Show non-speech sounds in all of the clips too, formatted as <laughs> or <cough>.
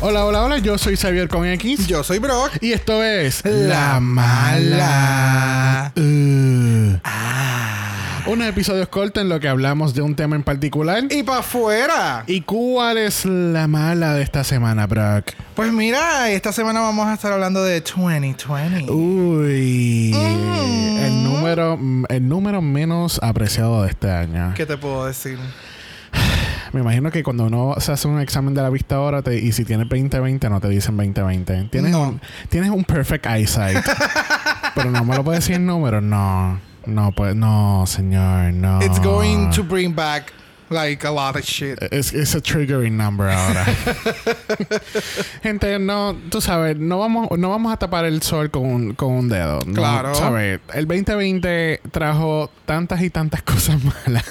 Hola, hola, hola. Yo soy Xavier con X. Yo soy Brock. Y esto es La Mala. Uh. Ah. Unos episodios cortos en lo que hablamos de un tema en particular. Y para afuera. ¿Y cuál es la mala de esta semana, Brock? Pues mira, esta semana vamos a estar hablando de 2020. Uy. Mm. El número, el número menos apreciado de este año. ¿Qué te puedo decir? Me imagino que cuando uno se hace un examen de la vista ahora te- y si tienes 2020 no te dicen 2020. Tienes, No. un, tienes un perfect eyesight. <laughs> pero no me lo puedes decir en números. No. No, pues no, señor. No. It's going to bring back like a lot of shit. Es es a triggering number ahora. <laughs> Gente, no, tú sabes, no vamos, no vamos a tapar el sol con un, con un dedo. No, Claro. ¿Sabes? El 2020 trajo tantas y tantas <laughs> cosas malas.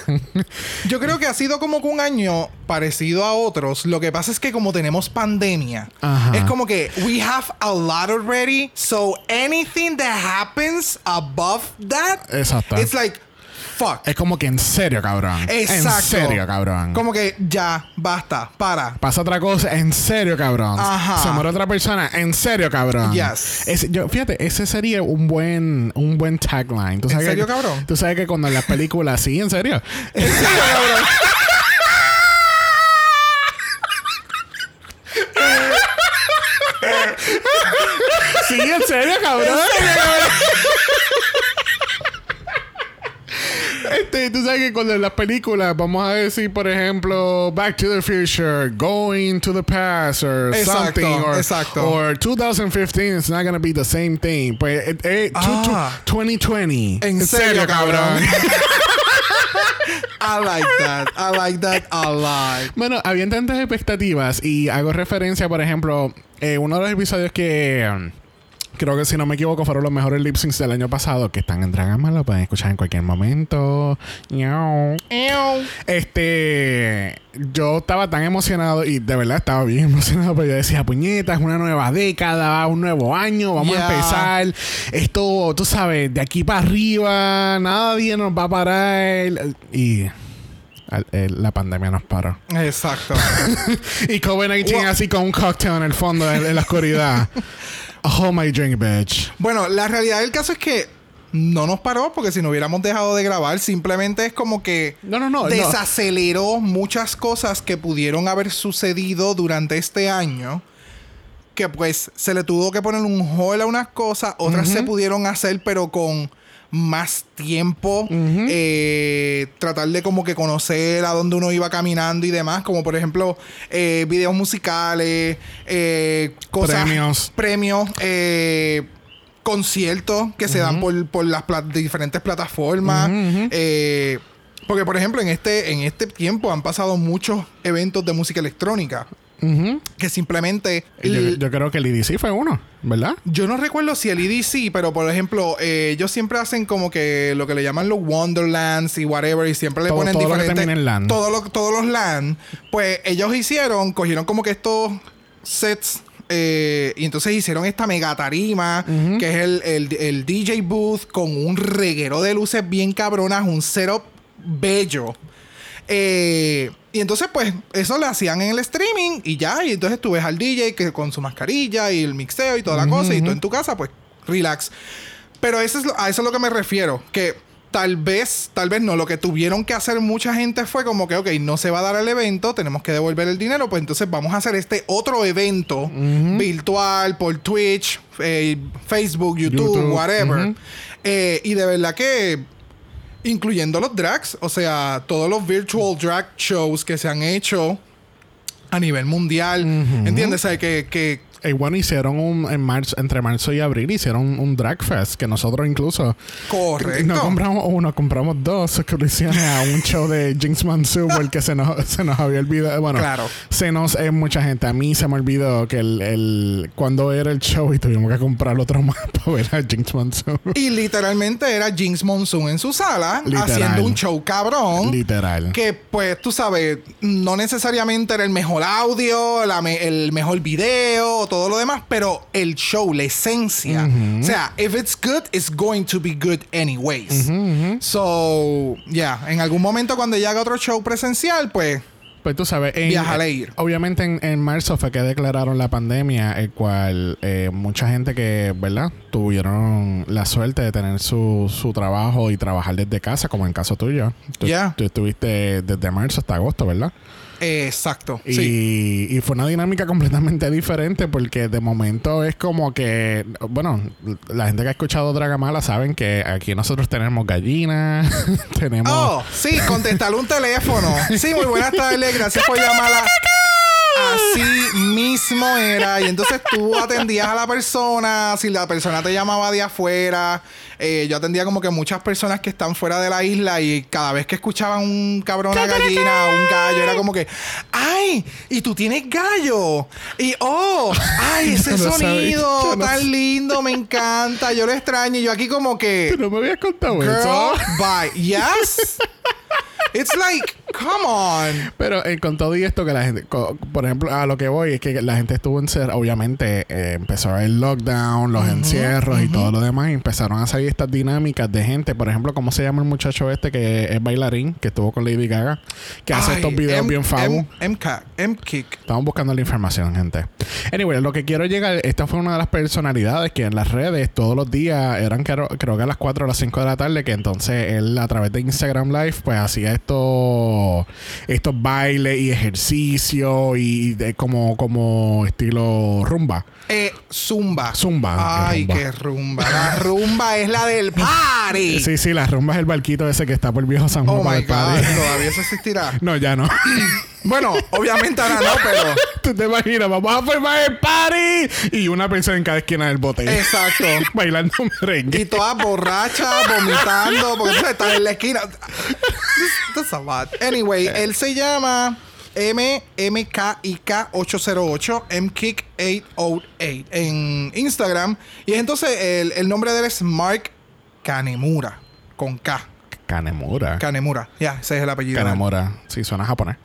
Yo creo que ha sido como que un año parecido a otros. Lo que pasa es que como tenemos pandemia, Ajá. es como que we have a lot already. So anything that happens above that, Exacto. it's like fuck. es como que en serio, cabrón. Exacto. En serio, cabrón. Como que ya, basta, para. Pasa otra cosa, en serio, cabrón. Ajá. Se muere otra persona, en serio, cabrón. Yes. Yo, fíjate, ese sería un buen, un buen tagline. ¿Tú ¿En serio, que- cabrón? Tú sabes que cuando en las películas, sí, en serio. ¿En serio, cabrón? Sí, en serio, cabrón. Este, tú sabes que cuando en las películas vamos a decir, por ejemplo, Back to the Future, Going to the Past, or Exacto, something, or, exacto. or 2015 is not gonna be the same thing. Pues, eh, eh, Ah. tu- tu- 2020. En serio, cabrón. <laughs> I like that. I like that a lot. Bueno, habían tantas expectativas y hago referencia, por ejemplo, eh, uno de los episodios que um, creo que si no me equivoco fueron los mejores lip syncs del año pasado que están en Dragama, lo pueden escuchar en cualquier momento. Este, yo estaba tan emocionado y de verdad estaba bien emocionado, pero yo decía, puñeta, es una nueva década, un nuevo año, vamos Yeah. a empezar. Esto, tú sabes, de aquí para arriba, nadie nos va a parar. Y la pandemia nos paró. Exacto. <laughs> Y COVID-19 Wow. así con un cocktail en el fondo, en, en la oscuridad. <laughs> Oh my drink, bitch. Bueno, la realidad del caso es que no nos paró porque si no hubiéramos dejado de grabar, simplemente es como que No, no, no. no. desaceleró muchas cosas que pudieron haber sucedido durante este año. Que pues se le tuvo que poner un hold a unas cosas, otras se pudieron hacer, pero con más tiempo. Eh, tratar de como que conocer a dónde uno iba caminando y demás. Como por ejemplo, eh, videos musicales, eh, cosas. Premios. Premios. conciertos que se dan por, por las pla- diferentes plataformas. Porque, por ejemplo, en este, en este tiempo han pasado muchos eventos de música electrónica Que simplemente. yo, creo que el EDC fue uno, ¿verdad? yo no recuerdo si el EDC, pero por ejemplo, eh, ellos siempre hacen como que lo que le llaman los Wonderlands y whatever, y siempre le Todo- ponen todo lo que diferentes. en land. todo lo- todos los land. Pues ellos hicieron, cogieron como que estos sets. eh, y entonces hicieron esta mega tarima, que es el, el- el DJ booth con un reguero de luces bien cabronas, un setup bello. Eh, y entonces, pues, eso lo hacían en el streaming y ya. Y entonces tú ves al DJ que con su mascarilla y el mixeo y toda la cosa. Y tú en tu casa, pues, relax. Pero eso es lo- a eso es lo que me refiero. Que tal vez, tal vez no. Lo que tuvieron que hacer mucha gente fue como que, ok, no se va a dar el evento, tenemos que devolver el dinero. Pues entonces vamos a hacer este otro evento virtual por Twitch, eh, Facebook, YouTube, YouTube, whatever. Eh, y de verdad que incluyendo los drags, o sea, todos los virtual drag shows que se han hecho a nivel mundial, ¿entiendes? O sea, que, que Y bueno, hicieron un, en marzo, entre marzo y abril, hicieron un, drag fest que nosotros incluso correcto. no compramos uno, compramos dos suscripciones a un show de Jinx Mansu <laughs> porque se nos, se nos había olvidado. Bueno, Claro. se nos es mucha gente. A mí se me olvidó que el, el cuando era el show y tuvimos que comprar otro <laughs> más para ver a Jinx Mansu. Y literalmente era Jinx Monsoon en su sala Literal. haciendo un show cabrón. Literal. Que pues tú sabes, no necesariamente era el mejor audio, la me- el mejor video, todo lo demás, pero el show, la esencia. O sea, if it's good, it's going to be good anyways. So, yeah, en algún momento cuando ya haga otro show presencial, pues Pues tú sabes, en- e ir. obviamente en, en marzo fue que declararon la pandemia, el cual eh, mucha gente que, ¿verdad? Tuvieron la suerte de tener su, su trabajo y trabajar desde casa, como en caso tuyo. Tú, Ya. tú estuviste desde marzo hasta agosto, ¿verdad? Exacto. Y, Sí. y fue una dinámica <laughs> completamente diferente porque de momento es como que, bueno, la gente que ha escuchado Dragamala saben que aquí nosotros tenemos gallinas, <laughs> tenemos... Oh, sí, contestarle un teléfono. Sí, muy buenas tardes, gracias por <laughs> llamarla. Así mismo era. Y entonces tú atendías a la persona. Si la persona te llamaba de afuera. eh, yo atendía como que muchas personas que están fuera de la isla. Y cada vez que escuchaban un cabrón, una gallina o un gallo, era como que, ¡ay! Y tú tienes gallo. Y ¡oh! ¡ay! <laughs> Ese no sonido tan lindo, me encanta. Yo lo extraño. Y yo aquí como que. No me habías contado Girl, eso. bye. Yes. It's like, come on. Pero eh, con todo y esto que la gente, por ejemplo, a lo que voy es que la gente estuvo en ser, obviamente eh, empezó el lockdown, los encierros y todo lo demás, y empezaron a salir estas dinámicas de gente, por ejemplo, ¿cómo se llama el muchacho este que es bailarín, que estuvo con Lady Gaga, que hace estos videos M- bien M-Kick. M-Kick. Estamos buscando la información, gente. Anyway, lo que quiero llegar, esta fue una de las personalidades que en las redes todos los días eran creo, creo que a las 4 o las 5 de la tarde, que entonces él a través de Instagram Live pues hacía estos estos bailes y ejercicio y de, como, como estilo rumba. Eh, zumba. Zumba, Ay, qué qué rumba. La rumba es la del party. <laughs> Sí, sí, la rumba es el barquito ese que está por viejo San Juan Oh para my el party. God. <laughs> Todavía eso existirá. No, ya no. <laughs> Bueno, obviamente ahora no, pero. <laughs> Tú te imaginas, vamos a formar el party y una persona en cada esquina del bote. Exacto. <laughs> bailando merengue. Y todas borrachas, vomitando, porque tú estás en la esquina. That's a lot. Anyway, él se llama MMKIK808, MKIK808 en Instagram. Y entonces el, el nombre de él es Mark Kanemura, con K. Kanemura. Kanemura, ya, ese es el apellido. Kanemura. Sí, suena japonés.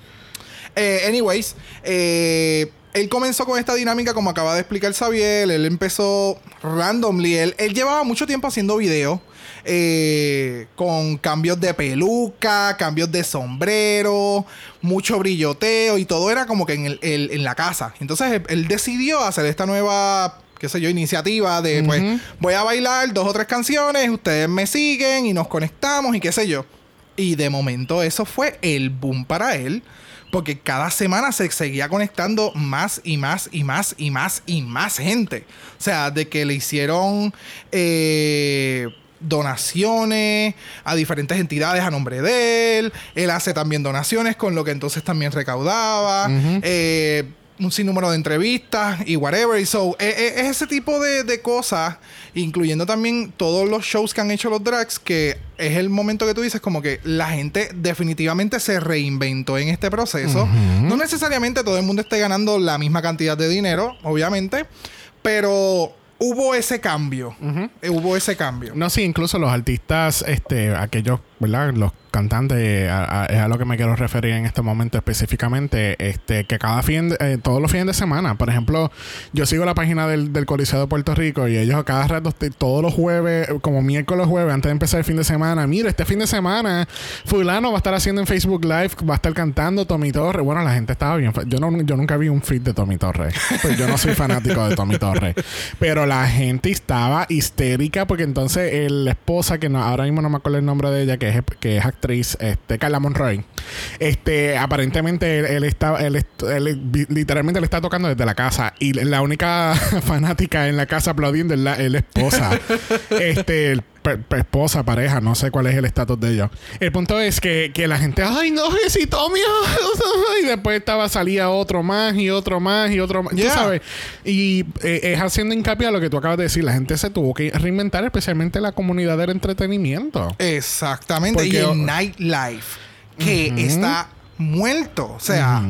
Eh, anyways, eh, él comenzó con esta dinámica, como acaba de explicar Xavier. Él empezó randomly. Él, él llevaba mucho tiempo haciendo videos eh, con cambios de peluca, cambios de sombrero, mucho brilloteo y todo era como que en, el- el- en la casa. Entonces él, él decidió hacer esta nueva. qué sé yo, iniciativa de pues voy a bailar dos o tres canciones, ustedes me siguen y nos conectamos y qué sé yo. Y de momento eso fue el boom para él. Porque cada semana se seguía conectando más y más y más y más y más gente. O sea, de que le hicieron eh, donaciones a diferentes entidades a nombre de él. Él hace también donaciones con lo que entonces también recaudaba. Eh, un sinnúmero de entrevistas y whatever. Y so, eh, eh, es ese tipo de, de cosas, incluyendo también todos los shows que han hecho los drags, que es el momento que tú dices como que la gente definitivamente se reinventó en este proceso. No necesariamente todo el mundo esté ganando la misma cantidad de dinero, obviamente, pero hubo ese cambio. Hubo ese cambio. No, sí, incluso los artistas, este, aquellos, ¿verdad? Los cantantes, a- es a lo que me quiero referir en este momento específicamente, este, que cada fin, de- eh, todos los fines de semana, por ejemplo, yo sigo la página del, del Coliseo de Puerto Rico y ellos a cada rato, este, todos los jueves, como miércoles jueves, antes de empezar el fin de semana, mira, este fin de semana, fulano va a estar haciendo en Facebook Live, va a estar cantando Tommy Torres. Bueno, la gente estaba bien, yo, no, yo nunca vi un feed de Tommy Torres, pues yo no soy fanático de Tommy Torres, pero la gente estaba histérica porque entonces el- la esposa, que no, ahora mismo no me acuerdo el nombre de ella, que es, que es actriz, este, Carla Monroy, este, aparentemente él, él está, él, él literalmente le está tocando desde la casa y la única <laughs> fanática en la casa aplaudiendo es la, es la esposa, <laughs> este, el esposa, pareja, no sé cuál es el estatus de ellos. El punto es que, que la gente, ay, no, que si Tommy, y después estaba, salía otro más y otro más y otro más, Yeah. tú sabes. Y eh, es haciendo hincapié a lo que tú acabas de decir, la gente se tuvo que reinventar, especialmente la comunidad del entretenimiento. Exactamente. Porque- y el nightlife, que está muerto. O sea.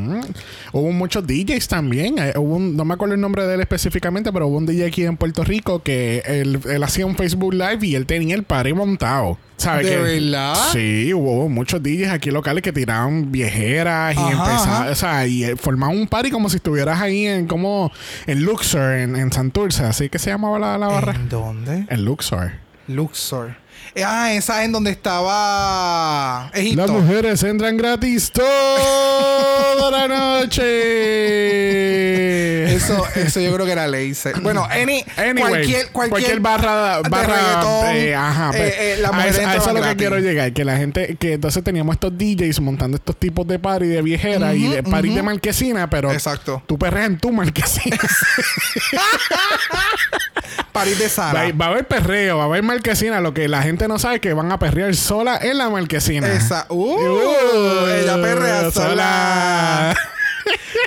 Hubo muchos DJs también. eh, hubo un- no me acuerdo el nombre de él específicamente, pero hubo un DJ aquí en Puerto Rico que él, él hacía un Facebook Live y él tenía el party montado. ¿Sabes ¿De que- verdad? Sí, hubo muchos DJs aquí locales que tiraban viejeras y Ajá, empezaban, ajá. o sea, y eh, formaban un party como si estuvieras ahí en como en Luxor, en, en Santurce, así que se llamaba la, la barra. ¿en dónde? En Luxor. Luxor. Ah, esa en donde estaba Egipto. Las mujeres entran gratis toda la noche. Eso, eso yo creo que era ley. Bueno, <clears throat> any, Anyway, cualquier, cualquier, barra, de barra reggaetón, eh, ajá, eh, pues, eh, las a, eso, a eso es lo que quiero llegar, que la gente, que entonces teníamos estos DJs montando estos tipos de party de viejera y de party de marquesina, pero Exacto. tú perreas en tu marquesina. <laughs> <laughs> París de Sara. va a haber perreo, va a haber marquesina, lo que la gente no sabe que van a perrear sola en la marquesina. Esa. Uh, Uh, ella perrea sola. sola. <laughs>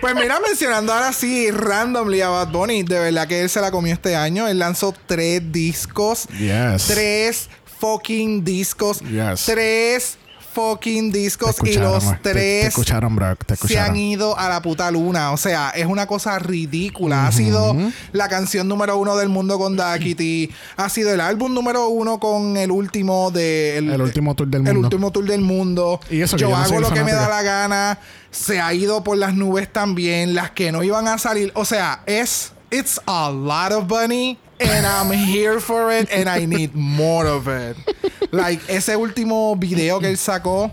Pues mira, mencionando ahora sí, randomly a Bad Bunny, de verdad que él se la comió este año. Él lanzó tres discos. Yes. Tres fucking discos. Yes. Tres fucking discos. Y los güey. Te- Te, tres escucharon, bro. Te se han ido a la puta luna. O sea, es una cosa ridícula. Ha sido la canción número uno del mundo con Daquiti. Ha sido el álbum número uno con el último de El último tour del el mundo. último tour del mundo. Y eso yo hago lo que me da la gana. Se ha ido por las nubes también. Las que no iban a salir. O sea, es. It's a lot of bunny. And I'm here for it. And I need more of it. Like, ese último video que él sacó.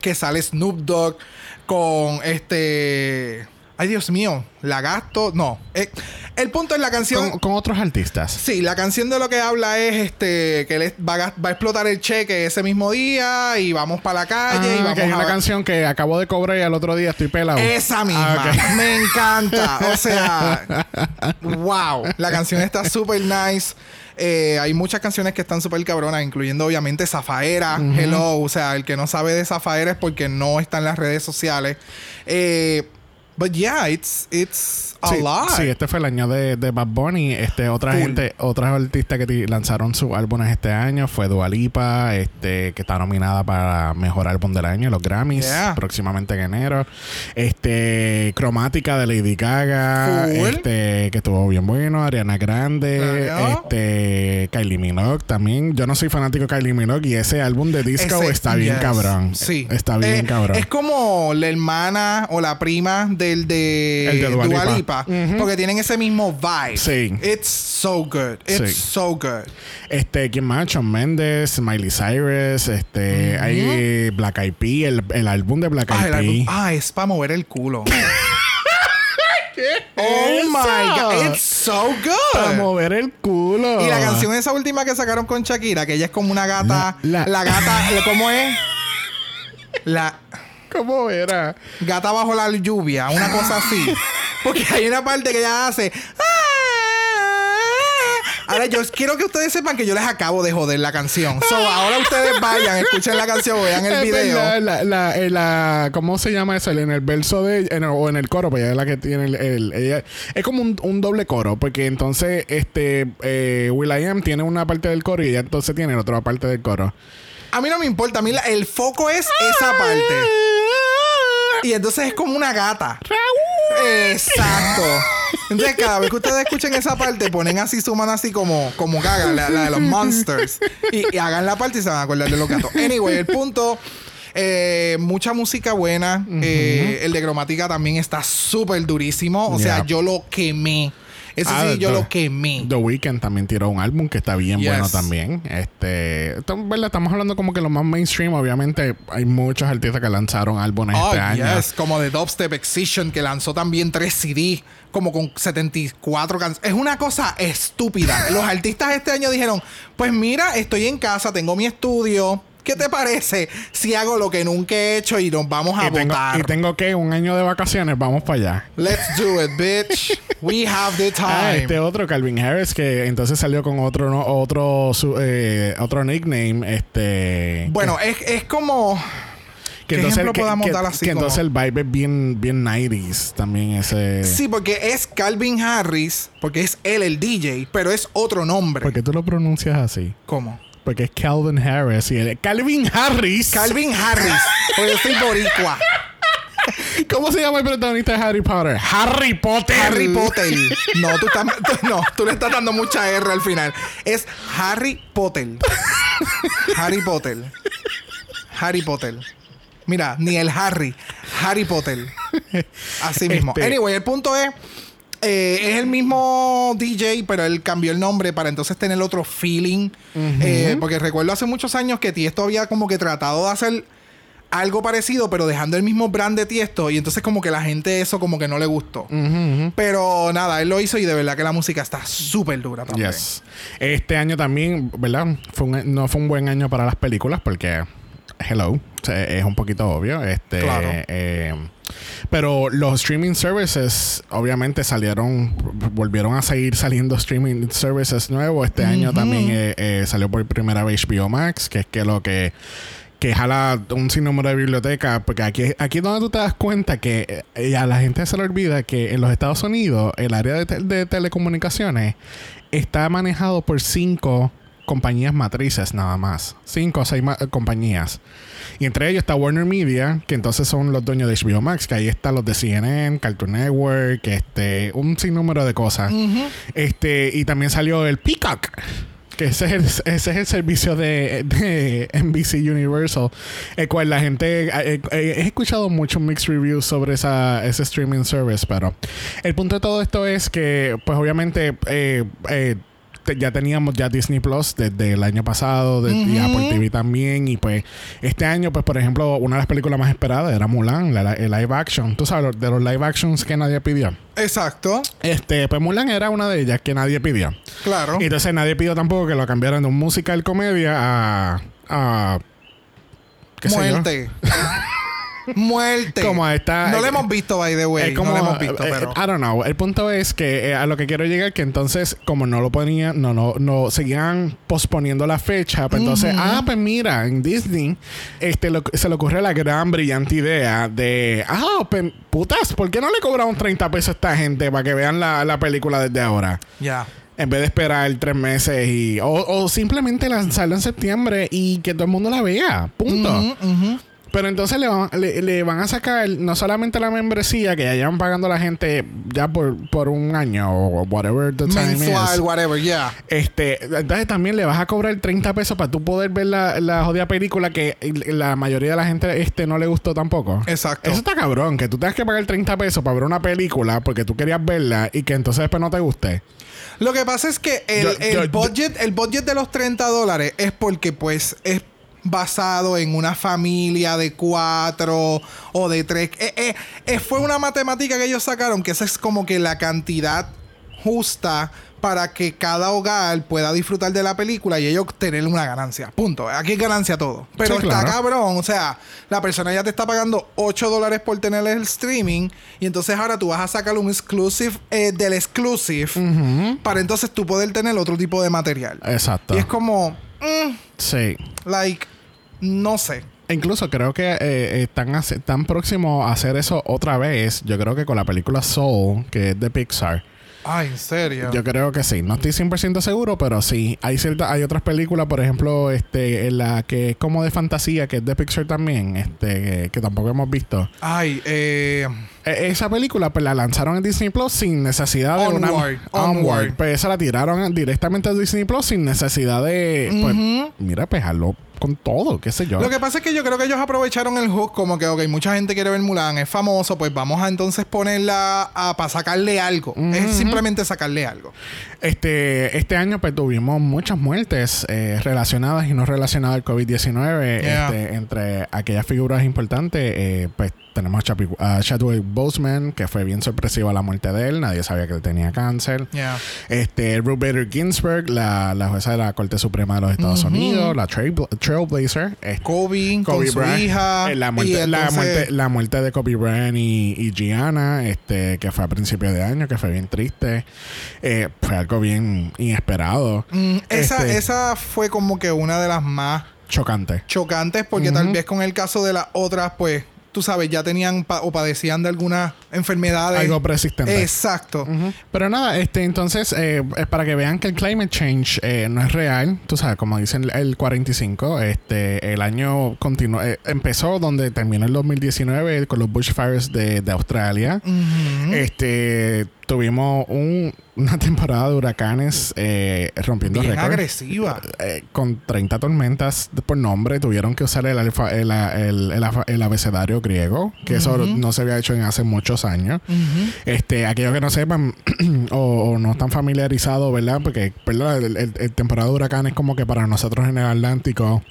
Que sale Snoop Dogg con este. Ay, Dios mío. La gasto. No. Eh, el punto es la canción. Con, con otros artistas. Sí, la canción de lo que habla es este que él va, a, gas- va a explotar el cheque ese mismo día y vamos para la calle y Ah, vamos hay a una canción que acabo de cobrar y al otro día estoy pelado. esa misma. Ah, ok. Me <laughs> encanta. O sea, wow. La canción está <laughs> súper nice. Eh, hay muchas canciones que están súper cabronas, incluyendo obviamente Zafaera, Hello. O sea, el que no sabe de Zafaera es porque no está en las redes sociales. Eh, but yeah, it's, it's a Sí, lot. sí, este fue el año de, de Bad Bunny. Este, otra Full. gente, otras artistas que lanzaron sus álbumes este año fue Dua Lipa, este, que está nominada para mejor álbum del año, los Grammys, Yeah. próximamente en enero. Este, Cromática de Lady Gaga, Full. este, que estuvo bien bueno, Ariana Grande, Claro. este, Kylie Minogue también. Yo no soy fanático de Kylie Minogue y ese álbum de disco Ese- está bien yes. cabrón. Sí. Está bien Eh, cabrón. Es como la hermana o la prima del de, El de Dua Dua Lipa. Porque tienen ese mismo vibe. Sí. It's so good. It's Sí. so good. Este, ¿quién más? Shawn Mendes, Miley Cyrus, este, hay Black Eyed Peas, el, el álbum de Black Ah, Eyed álbum- Peas. ah, es para mover el culo. <laughs> oh my god. It's so Para good. mover el culo. Y la canción esa última que sacaron con Shakira, que ella es como una gata. La- La, la- gata, ¿cómo es? <laughs> La ¿Cómo era? gata bajo la lluvia, una cosa así. <laughs> Porque hay una parte que ella hace. Ahora, yo quiero que ustedes sepan que yo les acabo de joder la canción. So, ahora ustedes vayan, escuchen la canción, vean el video. la, la, eh, la- ¿Cómo se llama eso? En el verso de... en el- o en el coro, pues ella es la que tiene el... el- ella- es como un, un doble coro, porque entonces este eh, Will.i.am tiene una parte del coro y ella entonces tiene otra parte del coro. A mí no me importa, a mí el foco es esa parte. Y entonces es como una gata. Exacto. Entonces, cada vez que ustedes escuchen esa parte, ponen así su mano así como, como gaga, la, la de los monsters. Y, y hagan la parte y se van a acordar de los gatos. Anyway, el punto. eh, mucha música buena. Eh, el de cromática también está súper durísimo. O sea, yo lo quemé. Eso Ah, sí, yo The- lo quemé. The Weeknd también tiró un álbum que está bien Yes. bueno también. Este, ¿verdad? estamos hablando como que lo más mainstream. Obviamente hay muchos artistas que lanzaron álbumes Oh, este año. yes. Como de Dubstep Excision, que lanzó también tres CD, como con 74 canciones. Es una cosa estúpida. <laughs> Los artistas este año dijeron: Pues mira, estoy en casa, tengo mi estudio. ¿Qué te parece si hago lo que nunca he hecho y nos vamos a Y tengo, votar? y tengo que un año de vacaciones, vamos para allá. Let's do it, bitch. We have the time. Ah, este otro Calvin Harris que entonces salió con otro no, otro su- eh, otro nickname, este bueno, es, es como. que ¿qué entonces ejemplo podamos que- dar así que como- entonces el vibe es bien bien 90s también ese Sí, porque es Calvin Harris, porque es él el DJ, pero es otro nombre. ¿Por qué tú lo pronuncias así? ¿Cómo? Porque es Calvin Harris y él Calvin Harris. Calvin Harris. Porque yo soy boricua. <laughs> ¿Cómo se llama el protagonista de Harry Potter? Harry Potter. Harry Potter. No, tú, estás, tú- <laughs> no, tú le estás dando mucha R al final. Es Harry Potter. Harry Potter. Harry Potter. Mira, ni el Harry. Harry Potter. Así mismo. Este- Anyway, el punto es. Eh, es el mismo DJ, pero él cambió el nombre para entonces tener otro feeling. Eh, porque recuerdo hace muchos años que Tiesto había como que tratado de hacer algo parecido, pero dejando el mismo brand de Tiesto. Y entonces como que la gente eso como que no le gustó. Pero nada, él lo hizo y de verdad que la música está súper dura también. Yes. Este año también, ¿verdad? Fue un- no fue un buen año para las películas porque, hello, es un poquito obvio. Este, Claro. eh, pero los streaming services, obviamente, salieron, volvieron a seguir saliendo streaming services nuevos. Este año también eh, eh, salió por primera vez HBO Max, que es que lo que que jala un sinnúmero de bibliotecas, porque aquí, aquí es donde tú te das cuenta que eh, a la gente se le olvida que en los Estados Unidos el área de, te- de telecomunicaciones está manejado por cinco compañías matrices nada más. Cinco o seis ma- compañías. Y entre ellos está Warner Media, que entonces son los dueños de HBO Max, que ahí están los de CNN, Cartoon Network, este, un sinnúmero de cosas. Este, y también salió el Peacock. Que ese es el, ese es el servicio de, de NBC Universal. El cual la gente. eh, eh, he escuchado muchos mixed reviews sobre esa, ese streaming service, pero el punto de todo esto es que, pues obviamente, eh, eh, te- ya teníamos ya Disney Plus desde el año pasado, de, y Apple TV también. Y pues este año, pues por ejemplo, una de las películas más esperadas era Mulan, la, el live action. Tú sabes, de los live actions que nadie pidió. Exacto, Este, pues Mulan era una de ellas que nadie pidió. claro. Y entonces nadie pidió tampoco que lo cambiaran de un musical comedia a. a ¿qué sé yo? <laughs> Muerte. Como a esta- No lo hemos visto, by the way. Es como, no lo hemos visto, eh, pero. I don't know. El punto es que eh, a lo que quiero llegar que entonces, como no lo ponían, no, no, no seguían posponiendo la fecha, pues entonces, ah, pues mira, en Disney, este lo- se le ocurre la gran brillante idea de, ah, pues, putas, ¿por qué no le cobramos 30 pesos a esta gente para que vean la, la película desde ahora? Ya. En vez de esperar tres meses y. O, o simplemente lanzarla en septiembre y que todo el mundo la vea. Punto. Ujú. Pero entonces le van, le, le van a sacar no solamente la membresía que ya llevan pagando la gente ya por, por un año o whatever the time Mensual, is. whatever, yeah. Este, entonces también le vas a cobrar 30 pesos para tú poder ver la, la jodida película que la mayoría de la gente este no le gustó tampoco. Exacto. Eso está cabrón, que tú tengas que pagar 30 pesos para ver una película porque tú querías verla y que entonces después no te guste. Lo que pasa es que el, Yo- el yo- budget, el budget de los 30 dólares es porque pues es basado en una familia de cuatro o de tres. Eh, eh, eh, fue una matemática que ellos sacaron que esa es como que la cantidad justa para que cada hogar pueda disfrutar de la película y ellos tener una ganancia. Punto. Aquí es ganancia todo. Pero Sí, está claro. cabrón. O sea, la persona ya te está pagando 8 dólares por tener el streaming y entonces ahora tú vas a sacar un exclusive eh, del exclusive para entonces tú poder tener otro tipo de material. Exacto. Y es como, mm, Sí. like, no sé. Incluso creo que eh, están, hace- están próximos a hacer eso otra vez. Yo creo que con la película Soul, que es de Pixar. Ay, en serio. Yo creo que sí. No estoy 100% seguro, pero sí. Hay cierta, hay otras películas, por ejemplo, este, en la que es como de fantasía, que es de Pixar también, este, que, que tampoco hemos visto. Ay, eh, E- esa película, pues la lanzaron en Disney Plus sin necesidad de una. Onward, Onward. Pues esa la tiraron directamente a Disney Plus sin necesidad de. Pues, mira, pues con todo, qué sé yo. Lo que pasa es que yo creo que ellos aprovecharon el hook como que, ok, mucha gente quiere ver Mulan, es famoso, pues vamos a entonces ponerla para sacarle algo. Es simplemente sacarle algo. Este, este año pues tuvimos muchas muertes eh, relacionadas y no relacionadas al COVID-19 Yeah. este, entre aquellas figuras importantes. eh, pues tenemos a, a Chadwick Boseman, que fue bien sorpresiva la muerte de él. Nadie sabía que él tenía cáncer. Yeah. Este, Ruth Bader Ginsburg, la, la jueza de la Corte Suprema de los Estados Unidos, la trail- Trailblazer. este, Kobe, con su hija. eh, la, y muerte, la, muerte, la muerte de Kobe Bryant y, y Gianna, este, que fue a principios de año, que fue bien triste. Eh, fue algo bien inesperado. Mm, esa, Este, esa fue como que una de las más Chocante. chocantes porque tal vez con el caso de las otras, pues, tú sabes, ya tenían pa- o padecían de algunas enfermedades. Algo persistente. Exacto. Pero nada, este, entonces, eh, es para que vean que el climate change eh, no es real. Tú sabes, como dicen el, el 45, este, el año continuó, eh, empezó donde terminó el 2019 con los bushfires de, de Australia. Este, tuvimos un una <laughs> temporada de huracanes eh, rompiendo récords. agresiva. Eh, con 30 tormentas por nombre, tuvieron que usar el, alfa- el, el- el abecedario griego, que eso no se había hecho en hace muchos años. Este, aquellos que no sepan <clears throat> o, o no están familiarizados, ¿verdad? Porque ¿verdad? El temporada de huracanes como que para nosotros en el Atlántico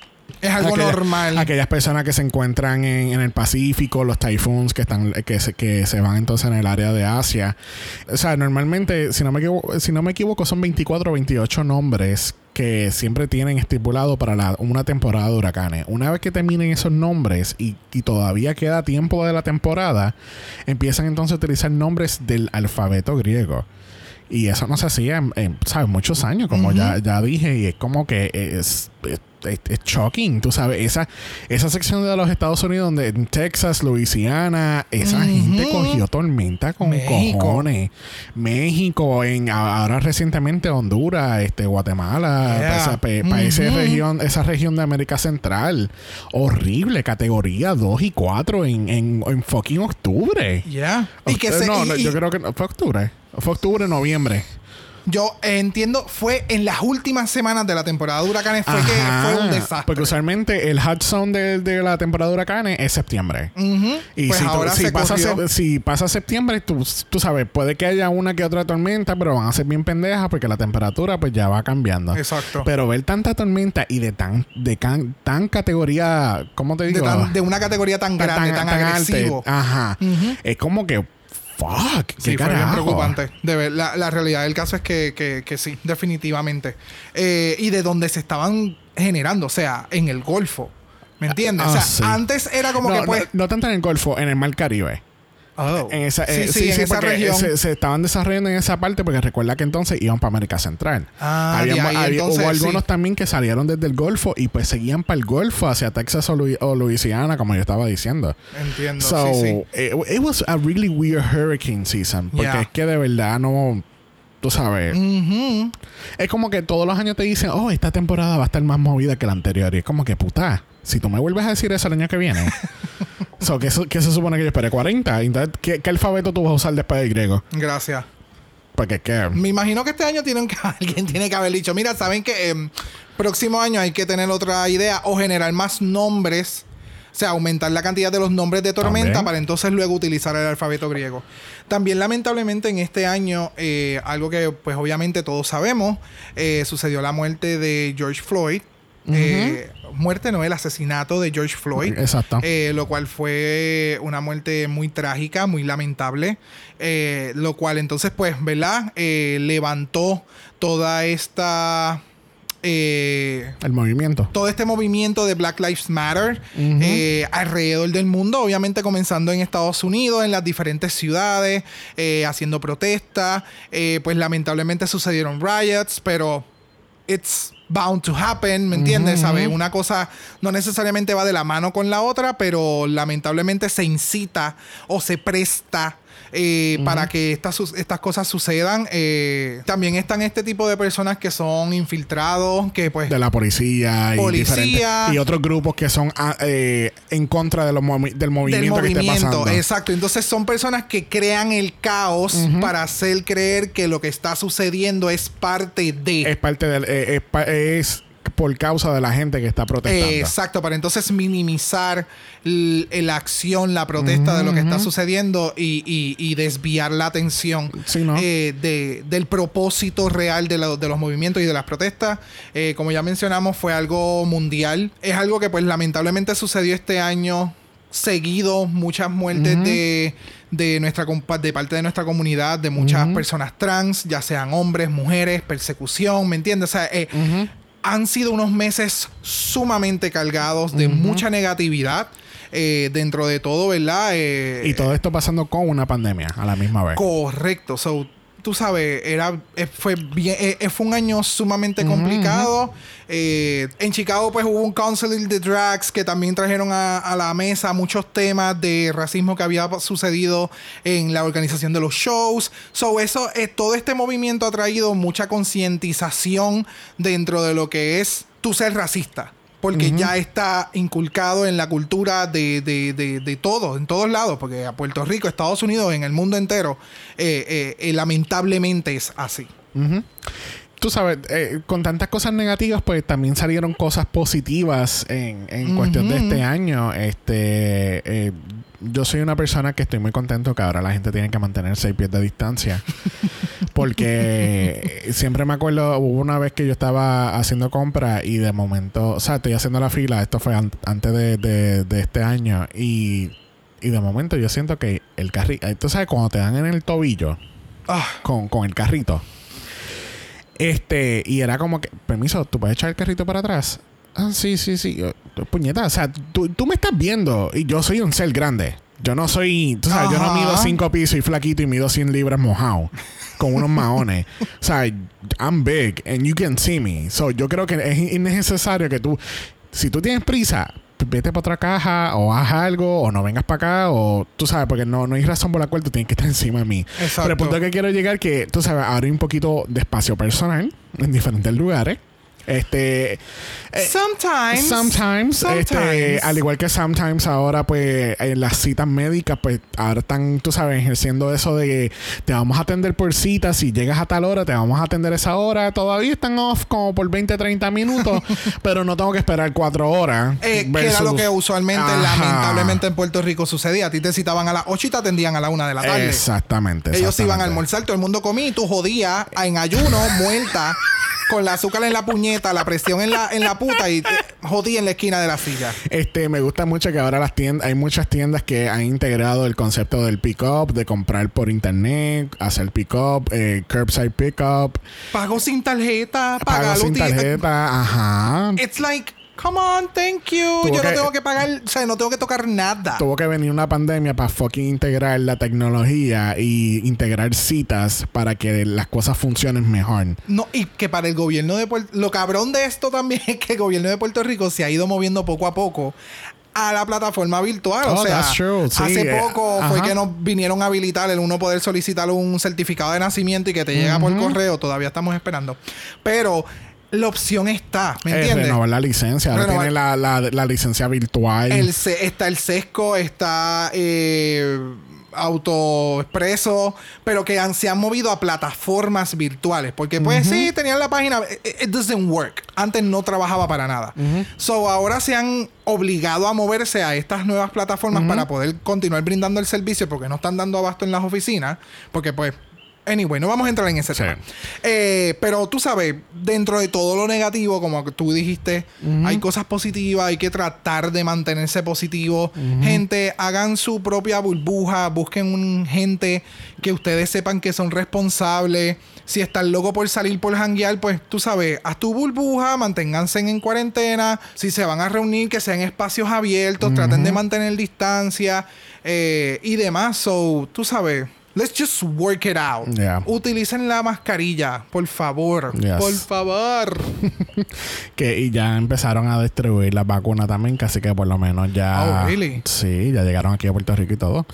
Es algo Aquella- normal. Aquellas personas que se encuentran en, en el Pacífico, los typhoons que están que se, que se van entonces en el área de Asia. O sea, normalmente, si no me equivoco, si no me equivoco son 24 o 28 nombres que siempre tienen estipulado para la- una temporada de huracanes. Una vez que terminen esos nombres y, y todavía queda tiempo de la temporada, empiezan entonces a utilizar nombres del alfabeto griego. Y eso no se hacía en, en, ¿sabes? muchos años, como ya, ya dije, y es como que es, es, es- es shocking, tú sabes, esa, esa sección de los Estados Unidos donde en Texas, Luisiana, esa gente cogió tormenta con México. cojones. México, en ahora recientemente Honduras, este Guatemala, Yeah. esa, pa' región, esa región de América Central. Horrible, categoría 2 y 4 en, en, en fucking octubre. Ya. Y que se, no, y- no, y yo creo que no, fue octubre. Fue octubre, noviembre. Yo entiendo, fue en las últimas semanas de la temporada de huracanes, fue que fue un desastre. Porque usualmente el hot zone de, de la temporada de huracanes es septiembre. Ujú. Y pues si, ahora si se pasa, corrió. se- si pasa septiembre, tú, tú sabes, puede que haya una que otra tormenta, pero van a ser bien pendejas porque la temperatura pues ya va cambiando. Exacto. Pero ver tanta tormenta y de tan, de can- tan categoría, ¿cómo te de, digo? tan- de una categoría tan grande, tan, alte. agresivo. Ajá. Es como que, fuck, qué Sí, fue bien preocupante. De ver, la, la realidad del caso es que, que, que sí, definitivamente. Eh, y de donde se estaban generando, o sea, en el Golfo. ¿Me entiendes? o Ah, sea, sí. antes era como no, que pues. no, no tanto en el Golfo, en el Mar Caribe. Oh. En esa, sí, sí, en esa porque región. Se, se estaban desarrollando en esa parte porque recuerda que entonces iban para América Central. Ah, de Habíamos- ahí, había- entonces, hubo algunos también que salieron desde el Golfo y pues seguían para el Golfo, hacia Texas o, o Louisiana, como yo estaba diciendo. Entiendo. So, sí, sí. It, it was a really weird hurricane season. Porque Yeah. es que de verdad no. Tú sabes. Ujú. Es como que todos los años te dicen, oh, esta temporada va a estar más movida que la anterior. Y es como que, puta, si tú me vuelves a decir eso el año que viene. <laughs> so, ¿qué, se- qué se supone que yo espere? ¿40? Entonces, ¿qué, qué alfabeto tú vas a usar después del griego? Gracias. Porque qué. Me imagino que este año tienen que, <laughs> alguien tiene que haber dicho, mira, saben que em, próximo año hay que tener otra idea o generar más nombres. O sea, aumentar la cantidad de los nombres de tormenta También. para entonces luego utilizar el alfabeto griego. También lamentablemente en este año, eh, algo que pues obviamente todos sabemos, eh, sucedió la muerte de George Floyd. Eh, muerte no, el asesinato de George Floyd. Exacto. Eh, lo cual fue una muerte muy trágica, muy lamentable. eh, lo cual entonces, pues, ¿verdad? Eh, levantó toda esta... eh, el movimiento. todo este movimiento de Black Lives Matter eh, alrededor del mundo, obviamente comenzando en Estados Unidos, en las diferentes ciudades, eh, haciendo protestas. Pues lamentablemente sucedieron riots, pero it's bound to happen, ¿me entiendes? ¿Sabes? Una cosa no necesariamente va de la mano con la otra, pero lamentablemente se incita o se presta eh, para que estas, estas cosas sucedan. Eh, también están este tipo de personas que son infiltrados, que pues de la policía y, Policía. y otros grupos que son ah, eh, en contra de los movi- del del movimiento que esté pasando. Exacto. Entonces son personas que crean el caos para hacer creer que lo que está sucediendo es parte de. Es parte del eh, es, pa- es por causa de la gente que está protestando. Exacto, para entonces minimizar la acción, la protesta de lo que está sucediendo y, y- y desviar la atención Sí, ¿no? eh, de- del propósito real de, lo- de los movimientos y de las protestas. Eh, como ya mencionamos, fue algo mundial. Es algo que pues lamentablemente sucedió este año seguido, muchas muertes de, de, nuestra, de parte de nuestra comunidad, de muchas personas trans, ya sean hombres, mujeres, persecución, ¿me entiendes? O sea, eh, han sido unos meses sumamente cargados de mucha negatividad eh, dentro de todo, ¿verdad? Eh, Y todo esto pasando con una pandemia a la misma vez. Correcto. So, tú sabes, era, eh, fue, bien, eh, eh, fue un año sumamente complicado. Eh, en Chicago, pues hubo un counseling de drags que también trajeron a, a la mesa muchos temas de racismo que había sucedido en la organización de los shows. So, eso, eh, todo este movimiento ha traído mucha concientización dentro de lo que es tu ser racista. Porque ya está inculcado en la cultura de, de, de, de todo, en todos lados, porque a Puerto Rico, Estados Unidos, en el mundo entero, eh, eh, eh, lamentablemente es así. Tú sabes, con tantas cosas negativas, pues también salieron cosas positivas en, en cuestión de este año. Este, yo soy una persona que estoy muy contento que ahora la gente tiene que mantener seis pies de distancia. Porque <laughs> siempre me acuerdo, hubo una vez que yo estaba haciendo compras y de momento, o sea, estoy haciendo la fila, esto fue an- antes de, de- de este año, y, y de momento yo siento que el carrito, tú sabes, cuando te dan en el tobillo Ah, con, con el carrito. Este, y era como que, permiso, ¿tú puedes echar el carrito para atrás? Ah, sí, sí, sí. Puñeta, o sea, tú, tú me estás viendo y yo soy un ser grande. Yo no soy, tú sabes, yo no mido cinco pisos y flaquito y mido 100 libras mojado con unos maones. o sea, I'm big and you can see me. So, yo creo que es innecesario que tú, si tú tienes prisa, vete para otra caja o haz algo o no vengas para acá o tú sabes, porque no, no hay razón por la cual tú tienes que estar encima de mí. Exacto. Pero el punto que quiero llegar que, tú sabes, hay un poquito de espacio personal en diferentes lugares. Este. eh, sometimes. Sometimes, este, al igual que sometimes ahora, pues, en las citas médicas, pues, ahora están, tú sabes, ejerciendo eso de que te vamos a atender por cita, si llegas a tal hora, te vamos a atender esa hora. Todavía están off como por 20, 30 minutos, <laughs> pero no tengo que esperar cuatro horas. Eh, que era lo versus- que usualmente, Ajá. lamentablemente, en Puerto Rico sucedía. A ti te citaban a las 8 y te atendían a la 1 de la tarde. Exactamente. Ellos iban a exactamente. almorzar, todo el mundo comía y tú jodías en ayuno, muerta, <laughs> con la azúcar en la puñeta, la presión en la, en la puta y eh, jodía en la esquina de la silla. Este, me gusta mucho que ahora las tiendas, hay muchas tiendas que han integrado el concepto del pick-up, de comprar por internet, hacer pick-up, eh, curbside pick-up, Pago sin tarjeta, pago sin tarjeta, ajá. It's like, come on, thank you. Tuvo Yo no tengo que pagar, o sea, no tengo que tocar nada. Tuvo que venir una pandemia para fucking integrar la tecnología y integrar citas para que las cosas funcionen mejor. No, y que para el gobierno de Puerto Lo cabrón de esto también es que el gobierno de Puerto Rico se ha ido moviendo poco a poco a la plataforma virtual. Oh, o sea, true. Sí, hace eh, poco fue ajá. que nos vinieron a habilitar el uno poder solicitar un certificado de nacimiento y que te llega por correo. Todavía estamos esperando. Pero la opción está, ¿me Eh, entiendes? renovar la licencia. Ahora Renovar- tiene la, la, la licencia virtual. El está el sesco, está eh, auto expreso, pero que han- se han movido a plataformas virtuales. Porque pues sí, tenían la página, it, it doesn't work. Antes no trabajaba para nada. So ahora se han obligado a moverse a estas nuevas plataformas para poder continuar brindando el servicio porque no están dando abasto en las oficinas. Porque pues... Anyway, no vamos a entrar en ese Sí. tema. Eh, pero tú sabes, dentro de todo lo negativo, como tú dijiste, hay cosas positivas, hay que tratar de mantenerse positivo. Gente, hagan su propia burbuja, busquen un gente que ustedes sepan que son responsables. Si están locos por salir por janguear, pues tú sabes, haz tu burbuja, manténganse en cuarentena. Si se van a reunir, que sean espacios abiertos, traten de mantener distancia eh, y demás. So, tú sabes. Let's just work it out. Yeah. Utilicen la mascarilla, por favor. Yes. Por favor. <laughs> Que, y ya empezaron a distribuir las vacunas también, casi que por lo menos ya. Oh, really? Sí, ya llegaron aquí a Puerto Rico y todo.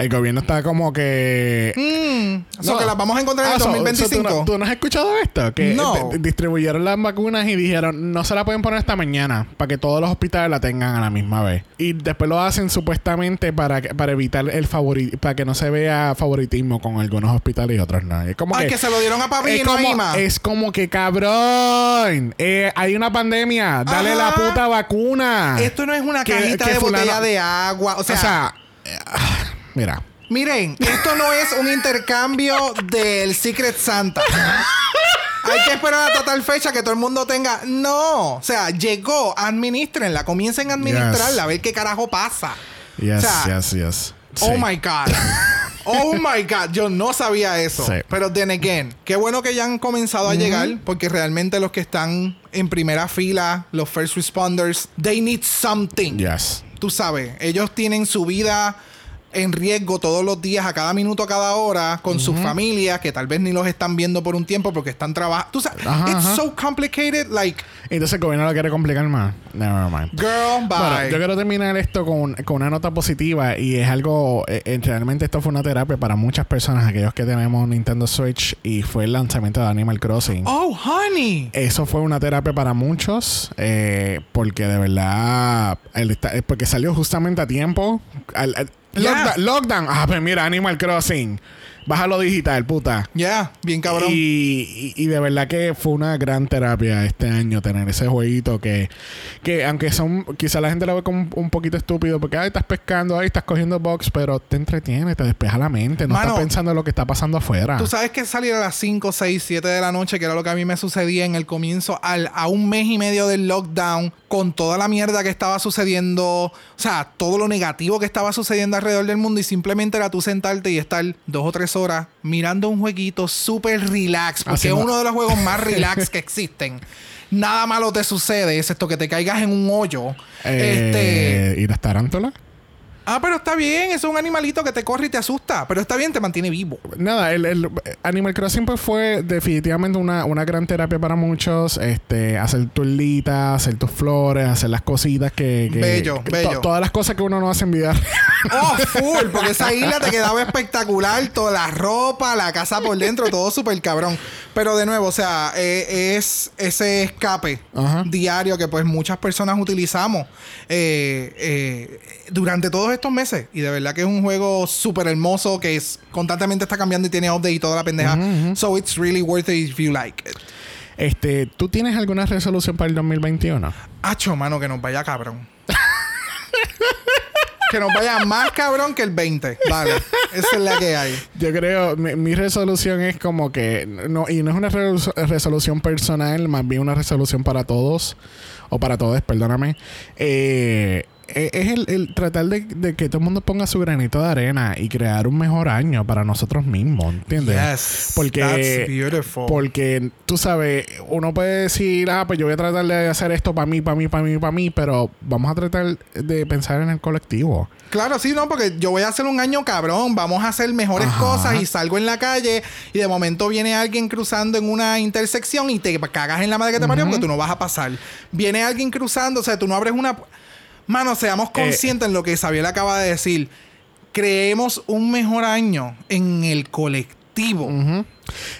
El gobierno está como que. Mm, so No. que las vamos a encontrar en Ah, el so- 2025. so ¿tú, no, tú no has escuchado esto? Que No. di- distribuyeron las vacunas y dijeron, no se la pueden poner esta mañana para que todos los hospitales la tengan a la misma vez. Y después lo hacen supuestamente para, que- para evitar el favori para que no se vea favoritismo con algunos hospitales y otros no. Es como Ay, que, que se lo dieron a papi es y no como, es como que cabrón. eh, hay una pandemia. Dale la puta vacuna. Esto no es una Que- cajita que de fulano- botella de agua. O O sea, eh, ah, mira. miren, esto no es un intercambio del Secret Santa. Hay que esperar hasta tal fecha que todo el mundo tenga. No. O sea, llegó, administrenla, comiencen a administrarla, a ver qué carajo pasa. Yes, O sea, yes, yes. Oh Sí. my God. Oh my God. Yo no sabía eso. Sí. Pero then again, qué bueno que ya han comenzado a llegar, porque realmente los que están en primera fila, los first responders, they need something. Yes. Tú sabes, ellos tienen su vida en riesgo todos los días, a cada minuto, a cada hora, con sus familias, que tal vez ni los están viendo por un tiempo porque están trabajando. Tú sabes, Ajá, it's ajá. so complicated, like. Entonces el gobierno lo quiere complicar más. Never mind. Girl, bye. Bueno, yo quiero terminar esto con, con una nota positiva y es algo, eh, eh, realmente esto fue una terapia para muchas personas, aquellos que tenemos Nintendo Switch y fue el lanzamiento de Animal Crossing. Oh, honey. Eso fue una terapia para muchos eh, porque de verdad, el eh, porque salió justamente a tiempo. Al- al- Yeah. lockdown, lockdown. Ah, pues mira, Animal Crossing. Bájalo digital, puta. Ya, bien cabrón. Y, y- y de verdad que fue una gran terapia este año tener ese jueguito que, que aunque son, quizá la gente lo ve como un, poquito estúpido porque ay, estás pescando, ahí estás cogiendo box, pero te entretiene, te despeja la mente, no Mano, estás pensando en lo que está pasando afuera. Tú sabes que salir a las 5, 6, 7 de la noche, que era lo que a mí me sucedía en el comienzo, al, a un mes y medio del lockdown, con toda la mierda que estaba sucediendo, o sea, todo lo negativo que estaba sucediendo alrededor del mundo, y simplemente era tú sentarte y estar dos o tres horas mirando un jueguito súper relax, porque es uno de los juegos más relax que existen. Nada malo te sucede, excepto que te caigas en un hoyo. Este. Eh, ¿Y las tarántulas? Ah, pero está bien, es un animalito que te corre y te asusta. Pero está bien, te mantiene vivo. Nada, el, el Animal Crossing pues fue definitivamente una, una gran terapia para muchos. Este, hacer tu islita, hacer tus flores, hacer las cositas que... que- Bello, que- bello. to- todas las cosas que uno no hace en vida. Oh, full, porque esa isla te quedaba espectacular, toda la ropa, la casa por dentro, todo súper cabrón. Pero de nuevo, o sea, eh, es ese escape Ajá. diario que pues muchas personas utilizamos eh, eh, durante todos estos meses. Y de verdad que es un juego súper hermoso que es, constantemente está cambiando y tiene update y toda la pendeja. So it's really worth it if you like it. Este, ¿tú tienes alguna resolución para el 2021? Hacho, mano, que nos vaya cabrón. <laughs> que nos vaya más cabrón que el 20. Vale, esa es la que hay. Yo creo, mi, mi resolución es como que, no, y no es una resolu- resolución personal, más bien una resolución para todos, o para todos, perdóname. Eh, es el, el tratar de, de que todo el mundo ponga su granito de arena y crear un mejor año para nosotros mismos, ¿entiendes? Yes, Porque, that's beautiful. porque tú sabes, uno puede decir, ah, pues yo voy a tratar de hacer esto para mí, para mí, para mí, para mí, pero vamos a tratar de pensar en el colectivo. Claro, sí, no, porque yo voy a hacer un año cabrón, vamos a hacer mejores Ajá. cosas y salgo en la calle y de momento viene alguien cruzando en una intersección y te cagas en la madre que te parió porque tú no vas a pasar. Viene alguien cruzando, o sea, tú no abres una... Mano, seamos conscientes en lo que Sabiel acaba de decir. Creemos un mejor año en el colectivo.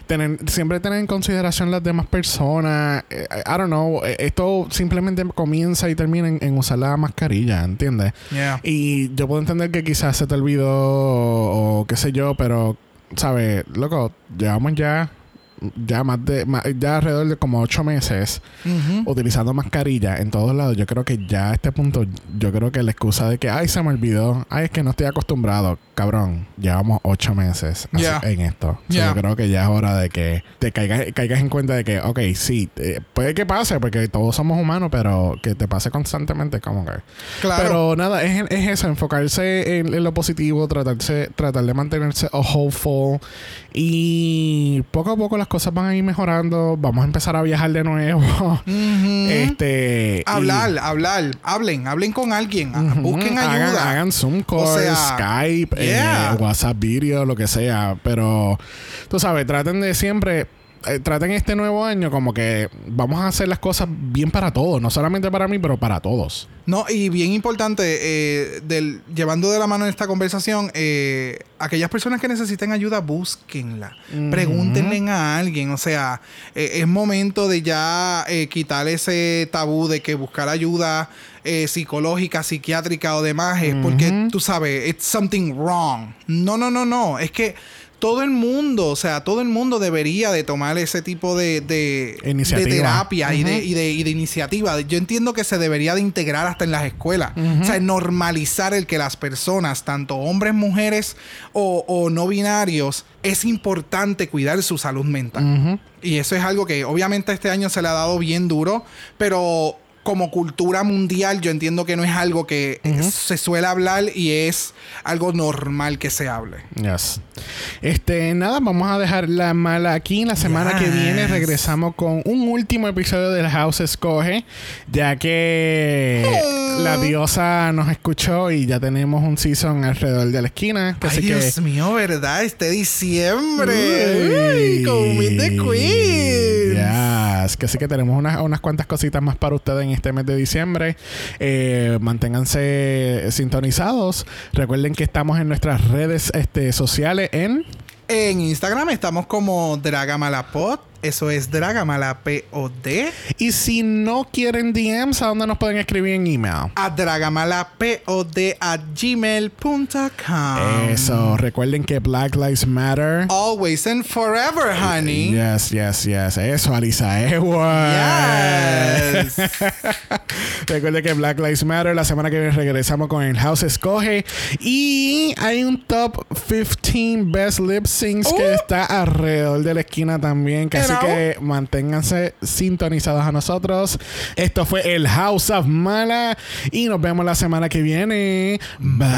Tener- siempre tener en consideración las demás personas. Eh, I don't know. eh, Esto simplemente comienza y termina en, en usar la mascarilla, ¿entiendes? Yeah. Y yo puedo entender que quizás se te olvidó o, o qué sé yo, pero, ¿sabes? Loco, llevamos ya, ya más de, ya alrededor de como ocho meses utilizando mascarilla en todos lados. Yo creo que ya a este punto, yo creo que la excusa de que, ay, se me olvidó, ay, es que no estoy acostumbrado, cabrón, llevamos ocho meses así- Yeah. en esto. So, Yeah. yo creo que ya es hora de que te caigas, caigas en cuenta de que, ok, sí, eh, puede que pase, porque todos somos humanos, pero que te pase constantemente, como que. Claro. Pero nada, es, es eso, enfocarse en, en lo positivo, tratarse, tratar de mantenerse hopeful y poco a poco las cosas van a ir mejorando, vamos a empezar a viajar de nuevo. <laughs> Este y- Hablar, hablar, hablen, hablen con alguien, busquen Hagan- ayuda. Hagan, Zoom calls, O sea, Skype, eh. WhatsApp video, lo que sea. Pero, tú sabes, traten de siempre. Eh, traten este nuevo año como que vamos a hacer las cosas bien para todos, no solamente para mí, pero para todos. No, y bien importante, eh, del, llevando de la mano esta conversación, eh, aquellas personas que necesiten ayuda, búsquenla. Pregúntenle a alguien. O sea, es momento de ya quitar ese tabú de que buscar ayuda psicológica, psiquiátrica o demás es porque tú sabes, it's something wrong. No, no, no, no. Es que todo el mundo, o sea, todo el mundo debería de tomar ese tipo de, de, Iniciativa. de terapia y, de, Ujú. y, de, y de iniciativa. Yo entiendo que se debería de integrar hasta en las escuelas. O sea, normalizar el que las personas, tanto hombres, mujeres o, o no binarios, es importante cuidar su salud mental. Y eso es algo que obviamente este año se le ha dado bien duro, pero como cultura mundial yo entiendo que no es algo que se suele hablar y es algo normal que se hable. Yes. Este, nada, vamos a dejar la mala aquí. La semana que viene regresamos con un último episodio del House Escoge, ya que la diosa nos escuchó y ya tenemos un season alrededor de la esquina. Ay, Así Dios que, mío, ¿verdad? Este diciembre. Uy. Uy, con Meet the Queen. Yes. Que sí que tenemos unas, unas cuantas cositas más para ustedes en este mes de diciembre. Eh, manténganse sintonizados. Recuerden que estamos en nuestras redes este, sociales en... En Instagram estamos como Dragamalapod. Eso es Dragamalapod. Y si no quieren DMs, ¿a dónde nos pueden escribir en email? A dragamalapod a gmail.com. Eso. Recuerden que Black Lives Matter. Always and forever, honey. Yes, yes, yes. Eso, Alisa Edwards. Yes. <laughs> Recuerden que Black Lives Matter. La semana que viene regresamos con el House Escoge. Y hay un top 15 best lip syncs que Uh. está alrededor de la esquina también. Que así que manténganse sintonizados a nosotros. Esto fue el House of Mala. Y nos vemos la semana que viene. Bye.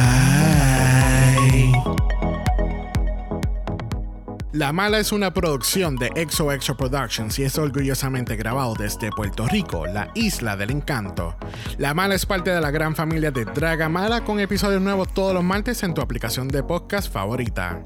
La Mala es una producción de Exo Exo Productions y es orgullosamente grabado desde Puerto Rico, la isla del encanto. La Mala es parte de la gran familia de Draga Mala con episodios nuevos todos los martes en tu aplicación de podcast favorita.